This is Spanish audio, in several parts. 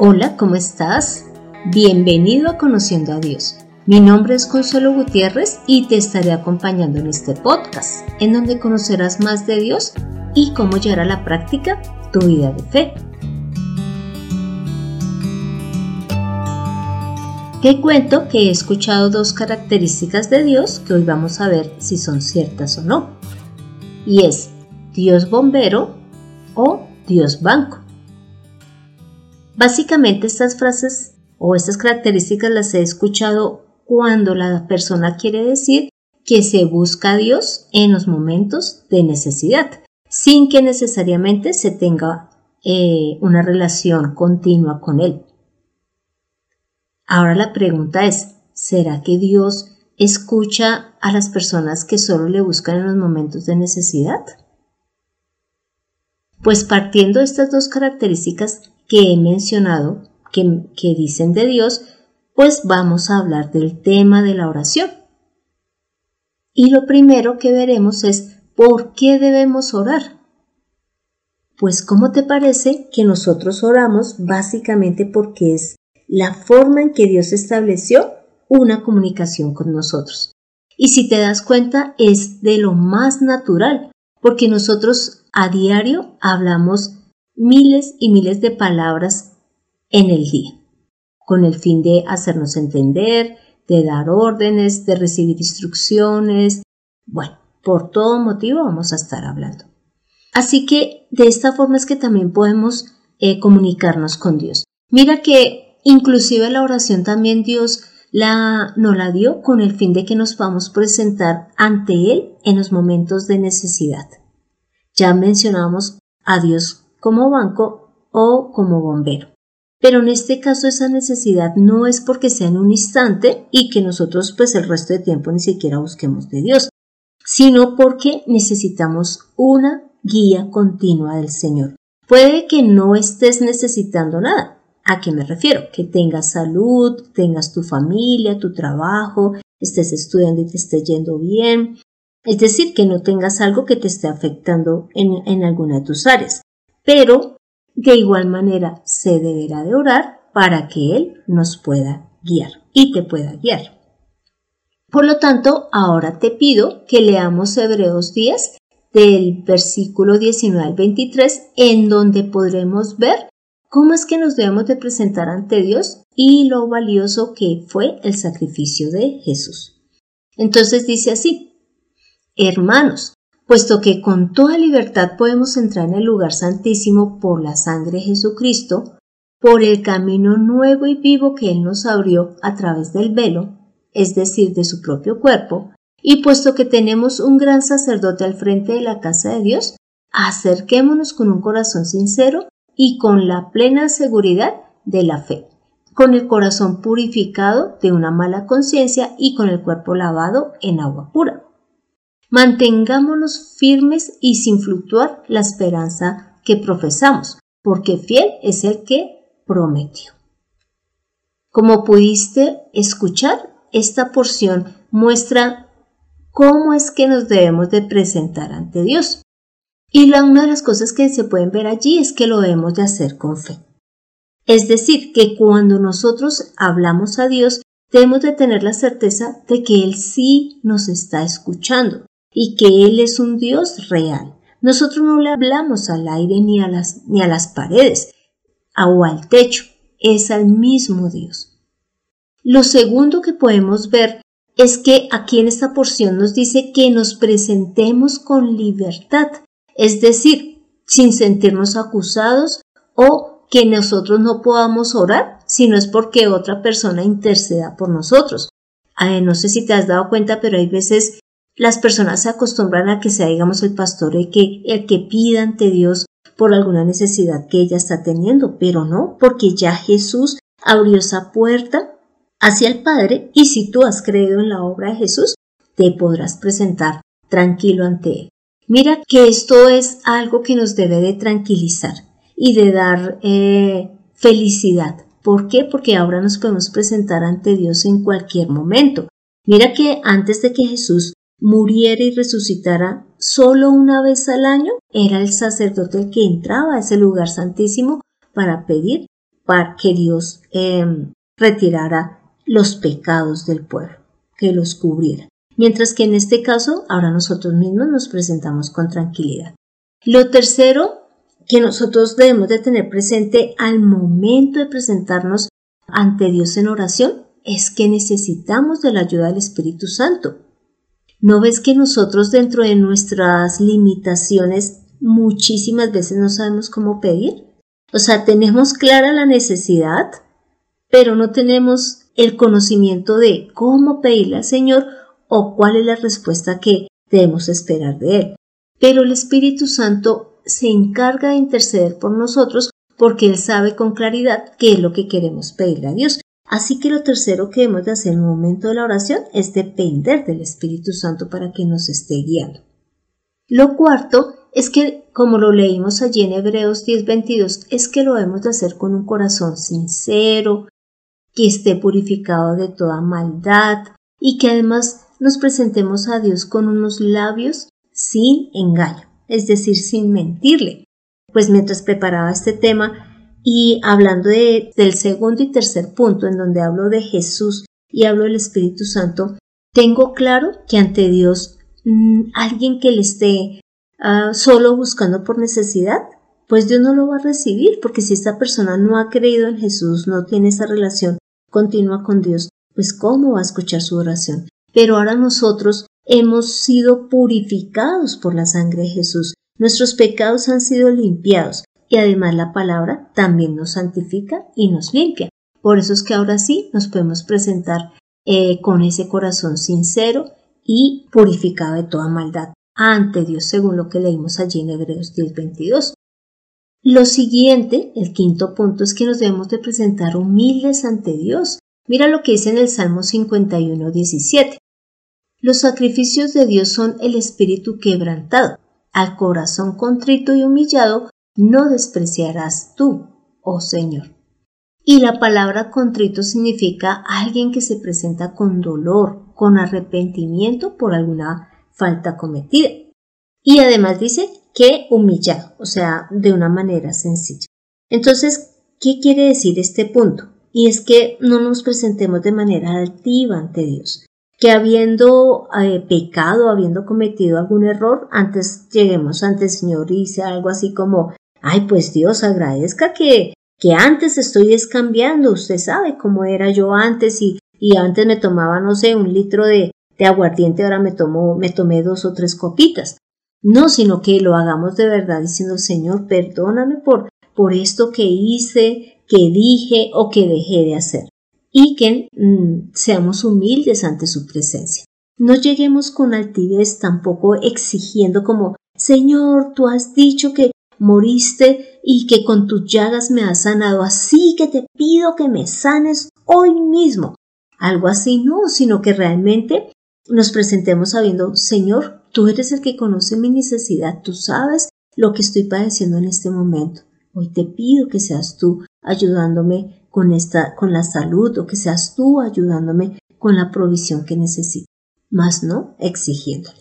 Hola, ¿cómo estás? Bienvenido a Conociendo a Dios. Mi nombre es Consuelo Gutiérrez y te estaré acompañando en este podcast, en donde conocerás más de Dios y cómo llevar a la práctica tu vida de fe. Te cuento que he escuchado dos características de Dios que hoy vamos a ver si son ciertas o no. Y es Dios bombero o Dios banco. Básicamente estas frases o estas características las he escuchado cuando la persona quiere decir que se busca a Dios en los momentos de necesidad, sin que necesariamente se tenga eh, una relación continua con Él. Ahora la pregunta es, ¿será que Dios escucha a las personas que solo le buscan en los momentos de necesidad? Pues partiendo de estas dos características que he mencionado, que, dicen de Dios, pues vamos a hablar del tema de la oración. Y lo primero que veremos es ¿por qué debemos orar? Pues ¿cómo te parece que nosotros oramos básicamente porque es la forma en que Dios estableció una comunicación con nosotros? Y si te das cuenta es de lo más natural, porque nosotros a diario hablamos miles y miles de palabras en el día, con el fin de hacernos entender, de dar órdenes, de recibir instrucciones. Bueno, por todo motivo vamos a estar hablando. Así que de esta forma es que también podemos eh, comunicarnos con Dios. Mira que inclusive la oración también Dios la, nos la dio con el fin de que nos podamos presentar ante Él en los momentos de necesidad. Ya mencionamos a Dios como banco o como bombero. Pero en este caso esa necesidad no es porque sea en un instante y que nosotros pues el resto de tiempo ni siquiera busquemos de Dios, sino porque necesitamos una guía continua del Señor. Puede que no estés necesitando nada. ¿A qué me refiero? Que tengas salud, tengas tu familia, tu trabajo, estés estudiando y te esté yendo bien. Es decir, que no tengas algo que te esté afectando en, en alguna de tus áreas pero de igual manera se deberá de orar para que Él nos pueda guiar y te pueda guiar. Por lo tanto, ahora te pido que leamos Hebreos 10 del versículo 19 al 23, en donde podremos ver cómo es que nos debemos de presentar ante Dios y lo valioso que fue el sacrificio de Jesús. Entonces dice así, hermanos, puesto que con toda libertad podemos entrar en el lugar santísimo por la sangre de Jesucristo, por el camino nuevo y vivo que Él nos abrió a través del velo, es decir, de su propio cuerpo, y puesto que tenemos un gran sacerdote al frente de la casa de Dios, acerquémonos con un corazón sincero y con la plena seguridad de la fe, con el corazón purificado de una mala conciencia y con el cuerpo lavado en agua pura. Mantengámonos firmes y sin fluctuar la esperanza que profesamos, porque fiel es el que prometió. Como pudiste escuchar, esta porción muestra cómo es que nos debemos de presentar ante Dios. Y la, una de las cosas que se pueden ver allí es que lo debemos de hacer con fe. Es decir, que cuando nosotros hablamos a Dios, debemos de tener la certeza de que Él sí nos está escuchando, y que Él es un Dios real. Nosotros no le hablamos al aire ni a las, ni a las paredes o al techo, es al mismo Dios. Lo segundo que podemos ver es que aquí en esta porción nos dice que nos presentemos con libertad, es decir, sin sentirnos acusados o que nosotros no podamos orar si no es porque otra persona interceda por nosotros. no sé si te has dado cuenta, pero hay veces las personas se acostumbran a que sea, digamos, el pastor el que, el que pida ante Dios por alguna necesidad que ella está teniendo, pero no, porque ya Jesús abrió esa puerta hacia el Padre y si tú has creído en la obra de Jesús, te podrás presentar tranquilo ante Él. Mira que esto es algo que nos debe de tranquilizar y de dar eh, felicidad. ¿Por qué? Porque ahora nos podemos presentar ante Dios en cualquier momento. Mira que antes de que Jesús muriera y resucitara solo una vez al año, era el sacerdote el que entraba a ese lugar santísimo para pedir para que Dios em, retirara los pecados del pueblo, que los cubriera. Mientras que en este caso, ahora nosotros mismos nos presentamos con tranquilidad. Lo tercero que nosotros debemos de tener presente al momento de presentarnos ante Dios en oración es que necesitamos de la ayuda del Espíritu Santo. ¿No ves que nosotros dentro de nuestras limitaciones muchísimas veces no sabemos cómo pedir? O sea, tenemos clara la necesidad, pero no tenemos el conocimiento de cómo pedirle al Señor o cuál es la respuesta que debemos esperar de Él. Pero el Espíritu Santo se encarga de interceder por nosotros porque Él sabe con claridad qué es lo que queremos pedirle a Dios. Así que lo tercero que debemos de hacer en el momento de la oración es depender del Espíritu Santo para que nos esté guiando. Lo cuarto es que, como lo leímos allí en Hebreos 10:22, es que lo debemos de hacer con un corazón sincero, que esté purificado de toda maldad y que además nos presentemos a Dios con unos labios sin engaño, es decir, sin mentirle. Pues mientras preparaba este tema y hablando del segundo y tercer punto en donde hablo de Jesús y hablo del Espíritu Santo, tengo claro que ante Dios mm, alguien que le esté Ah, solo buscando por necesidad, pues Dios no lo va a recibir, porque si esta persona no ha creído en Jesús, no tiene esa relación continua con Dios, pues ¿cómo va a escuchar su oración? Pero ahora nosotros hemos sido purificados por la sangre de Jesús, nuestros pecados han sido limpiados y además la palabra también nos santifica y nos limpia. Por eso es que ahora sí nos podemos presentar eh, con ese corazón sincero y purificado de toda maldad ante Dios, según lo que leímos allí en Hebreos 10:22. Lo siguiente, el quinto punto, es que nos debemos de presentar humildes ante Dios. Mira lo que dice en el Salmo 51:17. Los sacrificios de Dios son el espíritu quebrantado. Al corazón contrito y humillado no despreciarás tú, oh Señor. Y la palabra contrito significa alguien que se presenta con dolor, con arrepentimiento por alguna falta cometida. Y además dice que humillado, o sea, de una manera sencilla. Entonces, ¿qué quiere decir este punto? Y es que no nos presentemos de manera altiva ante Dios, que habiendo eh, pecado, habiendo cometido algún error, antes lleguemos ante el Señor y dice algo así como, ay, pues Dios agradezca que, que antes estoy descambiando, usted sabe cómo era yo antes y, y antes me tomaba, no sé, un litro de, de aguardiente, ahora me, tomo, me tomé dos o tres copitas. No, sino que lo hagamos de verdad diciendo, Señor, perdóname por, por esto que hice, que dije o que dejé de hacer. Y que mm, seamos humildes ante su presencia. No lleguemos con altivez tampoco exigiendo como, Señor, tú has dicho que moriste y que con tus llagas me has sanado, así que te pido que me sanes hoy mismo. Algo así no, sino que realmente nos presentemos sabiendo, Señor, tú eres el que conoce mi necesidad, tú sabes lo que estoy padeciendo en este momento. Hoy te pido que seas tú ayudándome con esta, con la salud, o que seas tú ayudándome con la provisión que necesito, más no exigiéndole.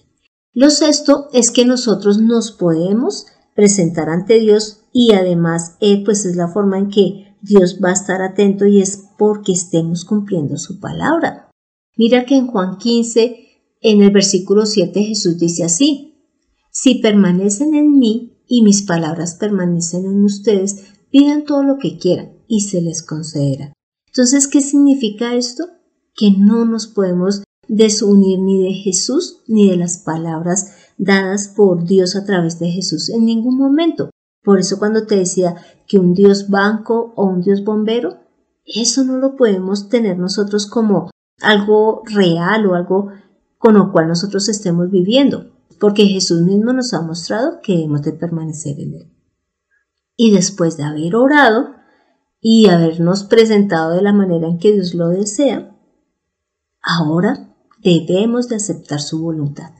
Lo sexto es que nosotros nos podemos presentar ante Dios y además eh, pues es la forma en que Dios va a estar atento y es porque estemos cumpliendo su palabra. Mira que en Juan 15, en el versículo 7, Jesús dice así, si permanecen en mí y mis palabras permanecen en ustedes, pidan todo lo que quieran y se les concederá. Entonces, ¿qué significa esto? Que no nos podemos desunir ni de Jesús ni de las palabras dadas por Dios a través de Jesús en ningún momento. Por eso cuando te decía que un Dios banco o un Dios bombero, eso no lo podemos tener nosotros como algo real o algo con lo cual nosotros estemos viviendo, porque Jesús mismo nos ha mostrado que debemos de permanecer en Él. Y después de haber orado y habernos presentado de la manera en que Dios lo desea, ahora debemos de aceptar su voluntad,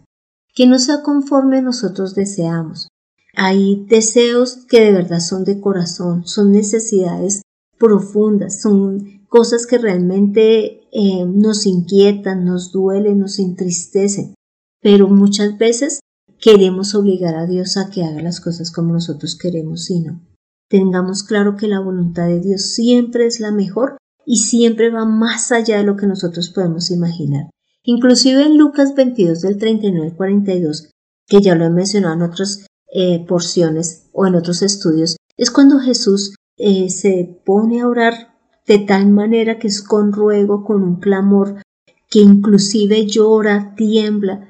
que no sea conforme nosotros deseamos. Hay deseos que de verdad son de corazón, son necesidades profundas, son cosas que realmente eh, nos inquietan, nos duelen, nos entristecen, pero muchas veces queremos obligar a Dios a que haga las cosas como nosotros queremos y no. tengamos claro que la voluntad de Dios siempre es la mejor y siempre va más allá de lo que nosotros podemos imaginar. Inclusive en Lucas 22 del 39 al 42, que ya lo he mencionado en otras eh, porciones o en otros estudios, es cuando Jesús eh, se pone a orar de tal manera que es con ruego, con un clamor, que inclusive llora, tiembla,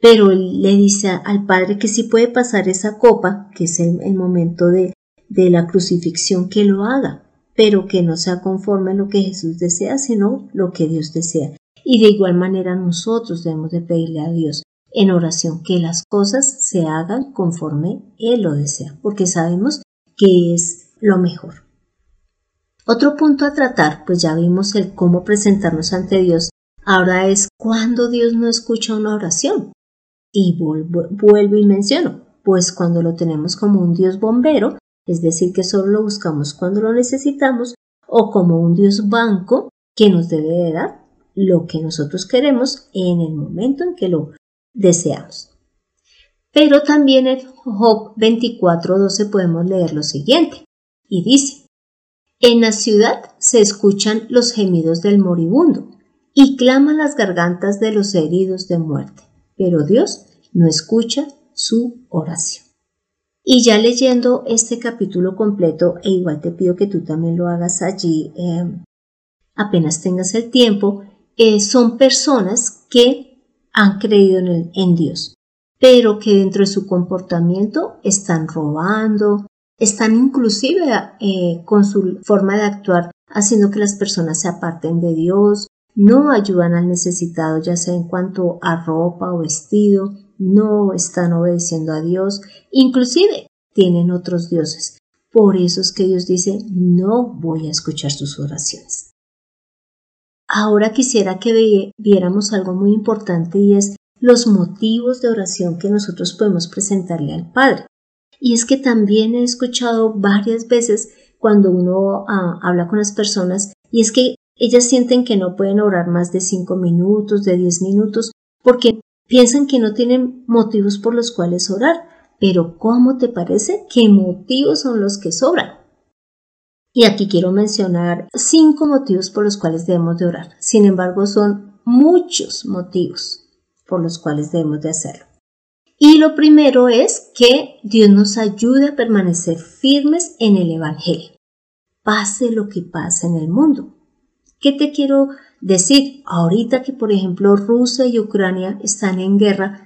pero le dice al Padre que si puede pasar esa copa, que es el, momento de, de la crucifixión, que lo haga, pero que no sea conforme a lo que Jesús desea, sino lo que Dios desea. Y de igual manera nosotros debemos de pedirle a Dios en oración que las cosas se hagan conforme Él lo desea, porque sabemos que es lo mejor. Otro punto a tratar, pues ya vimos el cómo presentarnos ante Dios, ahora es cuando Dios no escucha una oración. Y vuelvo, y menciono, pues cuando lo tenemos como un Dios bombero, es decir, que solo lo buscamos cuando lo necesitamos, o como un Dios banco que nos debe dar lo que nosotros queremos en el momento en que lo deseamos. Pero también en Job 24.12 podemos leer lo siguiente, y dice, En la ciudad se escuchan los gemidos del moribundo, y claman las gargantas de los heridos de muerte, pero Dios no escucha su oración. Y ya leyendo este capítulo completo, e igual te pido que tú también lo hagas allí em, apenas tengas el tiempo, eh, son personas que han creído en, Dios, pero que dentro de su comportamiento están robando, están inclusive eh, con su forma de actuar haciendo que las personas se aparten de Dios, no ayudan al necesitado ya sea en cuanto a ropa o vestido, no están obedeciendo a Dios, inclusive tienen otros dioses. Por eso es que Dios dice, no voy a escuchar sus oraciones. Ahora quisiera que viéramos algo muy importante y es los motivos de oración que nosotros podemos presentarle al Padre. Y es que también he escuchado varias veces cuando uno ah, habla con las personas y es que ellas sienten que no pueden orar más de cinco minutos, de diez minutos, porque piensan que no tienen motivos por los cuales orar. Pero ¿cómo te parece? ¿Qué motivos son los que sobran? Y aquí quiero mencionar cinco motivos por los cuales debemos de orar. Sin embargo, son muchos motivos por los cuales debemos de hacerlo. Y lo primero es que Dios nos ayude a permanecer firmes en el Evangelio, pase lo que pase en el mundo. ¿Qué te quiero decir? Ahorita que, por ejemplo, Rusia y Ucrania están en guerra,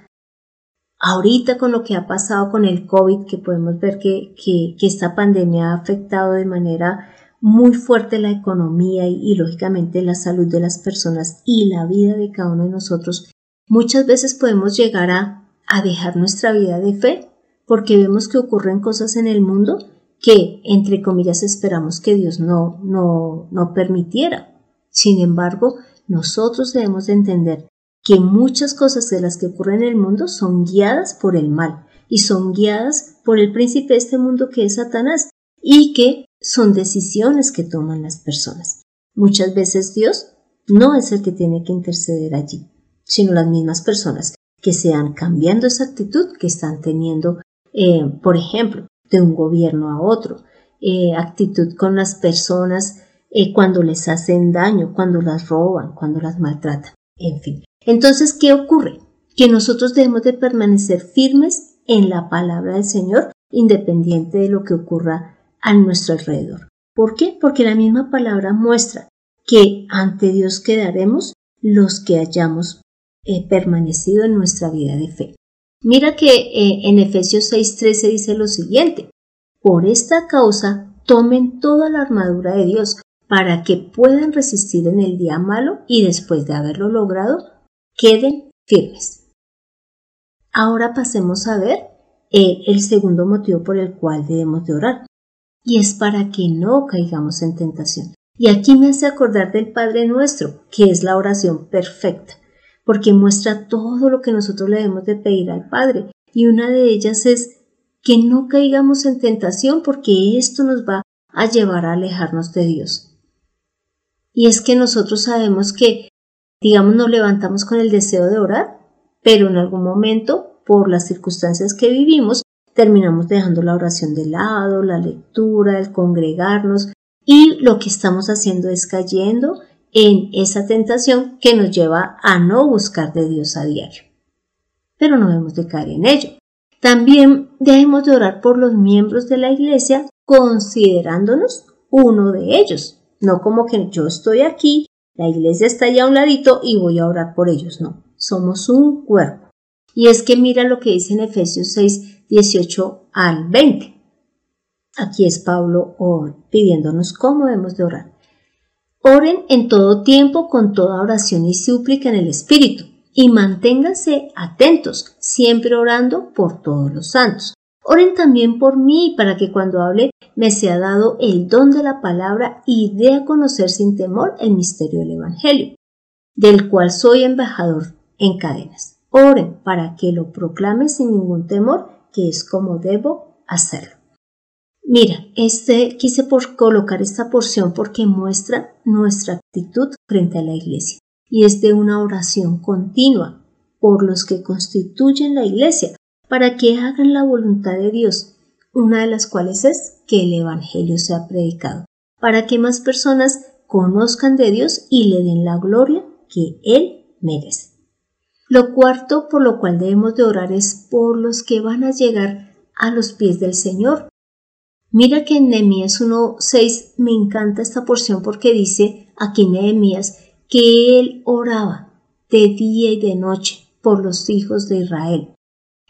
ahorita con lo que ha pasado con el COVID, que podemos ver que, esta pandemia ha afectado de manera muy fuerte la economía y, lógicamente la salud de las personas y la vida de cada uno de nosotros, muchas veces podemos llegar a a dejar nuestra vida de fe porque vemos que ocurren cosas en el mundo que, entre comillas, esperamos que Dios no, no, no permitiera. Sin embargo, nosotros debemos de entender que muchas cosas de las que ocurren en el mundo son guiadas por el mal y son guiadas por el príncipe de este mundo que es Satanás y que son decisiones que toman las personas. Muchas veces Dios no es el que tiene que interceder allí, sino las mismas personas que sean cambiando esa actitud que están teniendo, eh, por ejemplo, de un gobierno a otro, eh, actitud con las personas eh, cuando les hacen daño, cuando las roban, cuando las maltratan, en fin. Entonces, ¿qué ocurre? Que nosotros debemos de permanecer firmes en la palabra del Señor, independiente de lo que ocurra a nuestro alrededor. ¿Por qué? Porque la misma palabra muestra que ante Dios quedaremos los que hayamos permanecido en nuestra vida de fe. Mira que eh, en Efesios 6:13 dice lo siguiente, por esta causa tomen toda la armadura de Dios para que puedan resistir en el día malo y después de haberlo logrado, queden firmes. Ahora pasemos a ver eh, el segundo motivo por el cual debemos de orar, y es para que no caigamos en tentación. Y aquí me hace acordar del Padre nuestro, que es la oración perfecta porque muestra todo lo que nosotros le debemos de pedir al Padre. Y una de ellas es que no caigamos en tentación porque esto nos va a llevar a alejarnos de Dios. Y es que nosotros sabemos que, digamos, nos levantamos con el deseo de orar, pero en algún momento, por las circunstancias que vivimos, terminamos dejando la oración de lado, la lectura, el congregarnos y lo que estamos haciendo es cayendo en esa tentación que nos lleva a no buscar de Dios a diario. Pero no debemos de caer en ello. También debemos de orar por los miembros de la iglesia considerándonos uno de ellos. No como que yo estoy aquí, la iglesia está allá a un ladito y voy a orar por ellos. No, somos un cuerpo. Y es que mira lo que dice en Efesios 6, 18 al 20. Aquí es Pablo pidiéndonos cómo debemos de orar. Oren en todo tiempo con toda oración y súplica en el Espíritu y manténganse atentos, siempre orando por todos los santos. Oren también por mí para que cuando hable me sea dado el don de la palabra y dé a conocer sin temor el misterio del Evangelio, del cual soy embajador en cadenas. Oren para que lo proclame sin ningún temor, que es como debo hacerlo. Mira, este quise por colocar esta porción porque muestra nuestra actitud frente a la iglesia y es de una oración continua por los que constituyen la iglesia para que hagan la voluntad de Dios, una de las cuales es que el Evangelio sea predicado, para que más personas conozcan de Dios y le den la gloria que Él merece. Lo cuarto por lo cual debemos de orar es por los que van a llegar a los pies del Señor. Mira que en Nehemías 1.6 me encanta esta porción porque dice aquí Nehemías que él oraba de día y de noche por los hijos de Israel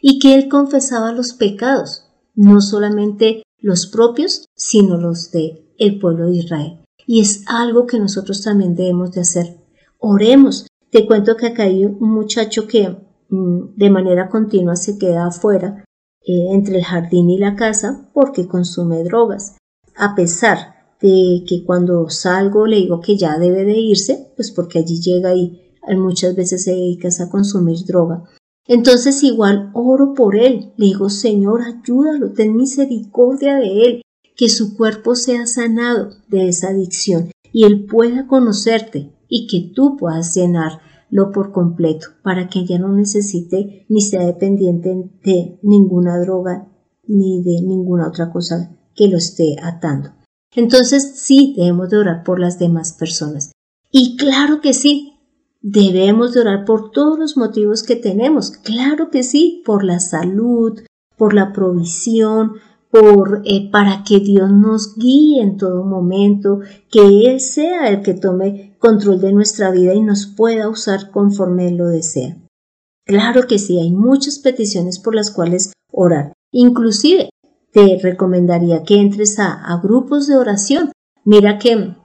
y que él confesaba los pecados, no solamente los propios, sino los de el pueblo de Israel. Y es algo que nosotros también debemos de hacer. Oremos te cuento que acá hay un muchacho que mm, de manera continua se queda afuera eh, entre el jardín y la casa porque consume drogas. A pesar de que cuando salgo le digo que ya debe de irse, pues porque allí llega y muchas veces se dedica a consumir droga. Entonces igual oro por él, le digo, Señor, ayúdalo, ten misericordia de él, que su cuerpo sea sanado de esa adicción y él pueda conocerte y que tú puedas llenarlo por completo para que ya no necesite ni sea dependiente de ninguna droga ni de ninguna otra cosa que lo esté atando. Entonces sí debemos de orar por las demás personas. Y claro que sí, debemos de orar por todos los motivos que tenemos. Claro que sí, por la salud, por la provisión, por, eh, para que Dios nos guíe en todo momento, que Él sea el que tome control de nuestra vida y nos pueda usar conforme Él lo desea. Claro que sí, hay muchas peticiones por las cuales orar. Inclusive, te recomendaría que entres a, grupos de oración. Mira que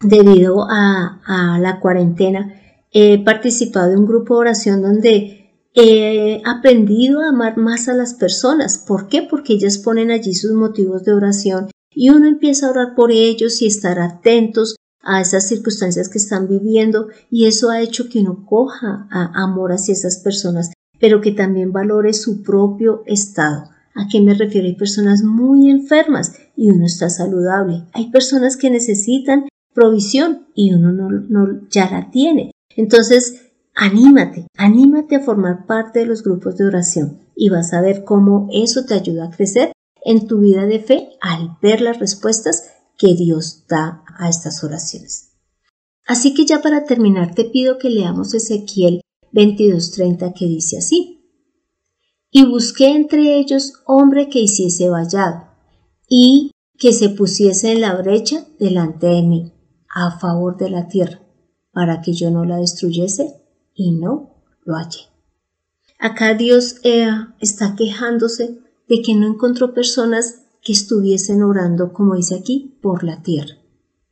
debido a la cuarentena he participado en un grupo de oración donde he aprendido a amar más a las personas. ¿Por qué? Porque ellas ponen allí sus motivos de oración y uno empieza a orar por ellos y estar atentos a esas circunstancias que están viviendo y eso ha hecho que uno coja amor hacia esas personas, pero que también valore su propio estado. ¿A qué me refiero? Hay personas muy enfermas y uno está saludable. Hay personas que necesitan provisión y uno no, no ya la tiene. Entonces, Anímate, anímate a formar parte de los grupos de oración y vas a ver cómo eso te ayuda a crecer en tu vida de fe al ver las respuestas que Dios da a estas oraciones. Así que ya para terminar te pido que leamos Ezequiel 22:30 que dice así. Y busqué entre ellos hombre que hiciese vallado y que se pusiese en la brecha delante de mí a favor de la tierra para que yo no la destruyese y no lo hallé. Acá Dios está quejándose de que no encontró personas que estuviesen orando, como dice aquí, por la tierra,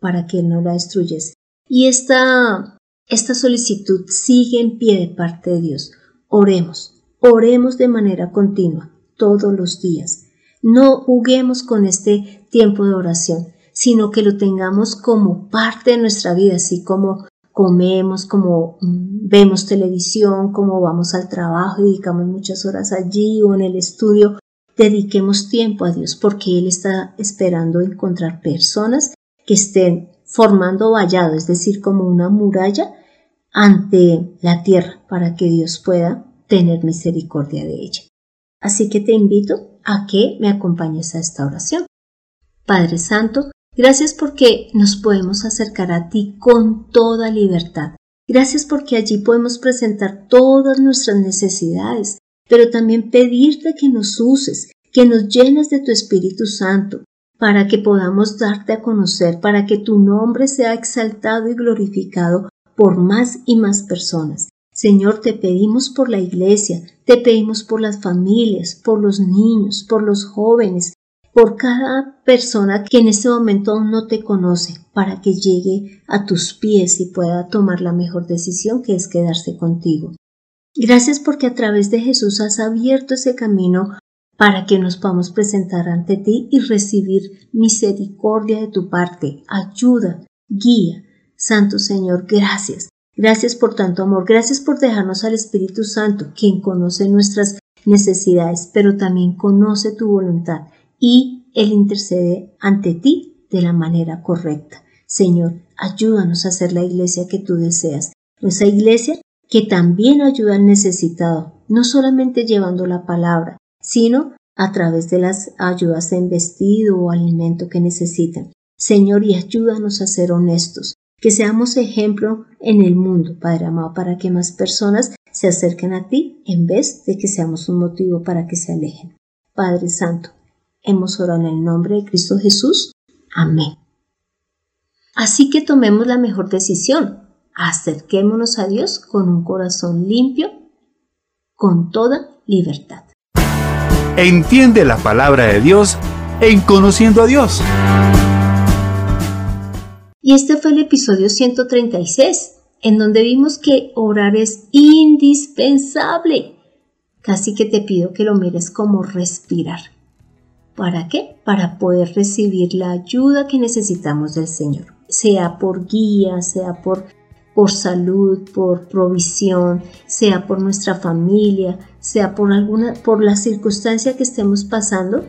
para que Él no la destruyese. Y esta, esta solicitud sigue en pie de parte de Dios. Oremos, oremos de manera continua, todos los días. No juguemos con este tiempo de oración, sino que lo tengamos como parte de nuestra vida, así como comemos, como mm, vemos televisión, como vamos al trabajo, dedicamos muchas horas allí o en el estudio, dediquemos tiempo a Dios porque Él está esperando encontrar personas que estén formando vallado, es decir, como una muralla ante la tierra para que Dios pueda tener misericordia de ella. Así que te invito a que me acompañes a esta oración. Padre Santo, gracias porque nos podemos acercar a ti con toda libertad. Gracias porque allí podemos presentar todas nuestras necesidades, pero también pedirte que nos uses, que nos llenes de tu Espíritu Santo, para que podamos darte a conocer, para que tu nombre sea exaltado y glorificado por más y más personas. Señor, te pedimos por la iglesia, te pedimos por las familias, por los niños, por los jóvenes, por cada persona que en este momento no te conoce, para que llegue a tus pies y pueda tomar la mejor decisión que es quedarse contigo. Gracias porque a través de Jesús has abierto ese camino para que nos podamos presentar ante ti y recibir misericordia de tu parte, ayuda, guía. Santo Señor, gracias. Gracias por tanto amor, gracias por dejarnos al Espíritu Santo, quien conoce nuestras necesidades, pero también conoce tu voluntad y Él intercede ante ti de la manera correcta. Señor, ayúdanos a ser la iglesia que tú deseas, esa iglesia que también ayuda al necesitado, no solamente llevando la palabra, sino a través de las ayudas en vestido o alimento que necesitan. Señor, y ayúdanos a ser honestos, que seamos ejemplo en el mundo, Padre amado, para que más personas se acerquen a ti en vez de que seamos un motivo para que se alejen. Padre Santo, hemos orado en el nombre de Cristo Jesús. Amén. Así que tomemos la mejor decisión. Acerquémonos a Dios con un corazón limpio, con toda libertad. Entiende la palabra de Dios en conociendo a Dios. Y este fue el episodio 136, en donde vimos que orar es indispensable. Casi que te pido que lo mires como respirar. ¿Para qué? Para poder recibir la ayuda que necesitamos del Señor, sea por guía, sea por, por salud, por provisión, sea por nuestra familia, sea por alguna por la circunstancia que estemos pasando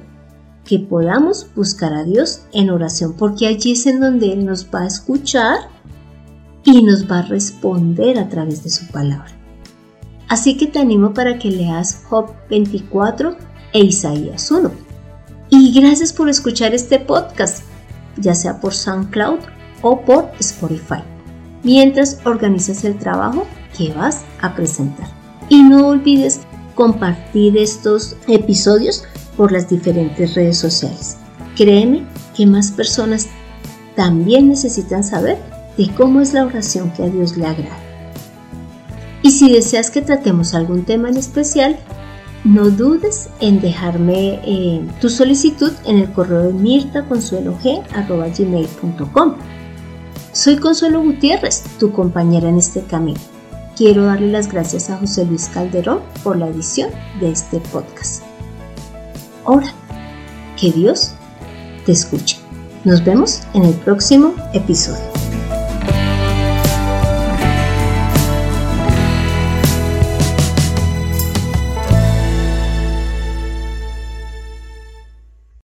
que podamos buscar a Dios en oración, porque allí es en donde Él nos va a escuchar y nos va a responder a través de su palabra. Así que te animo para que leas Job 24 e Isaías 1. Y gracias por escuchar este podcast, ya sea por SoundCloud o por Spotify, mientras organizas el trabajo que vas a presentar. Y no olvides compartir estos episodios por las diferentes redes sociales. Créeme que más personas también necesitan saber de cómo es la oración que a Dios le agrada. Y si deseas que tratemos algún tema en especial, no dudes en dejarme eh, tu solicitud en el correo de mirtaconsuelog.com. Soy Consuelo Gutiérrez, tu compañera en este camino. Quiero darle las gracias a José Luis Calderón por la edición de este podcast. Ahora, Que Dios te escuche. Nos vemos en el próximo episodio.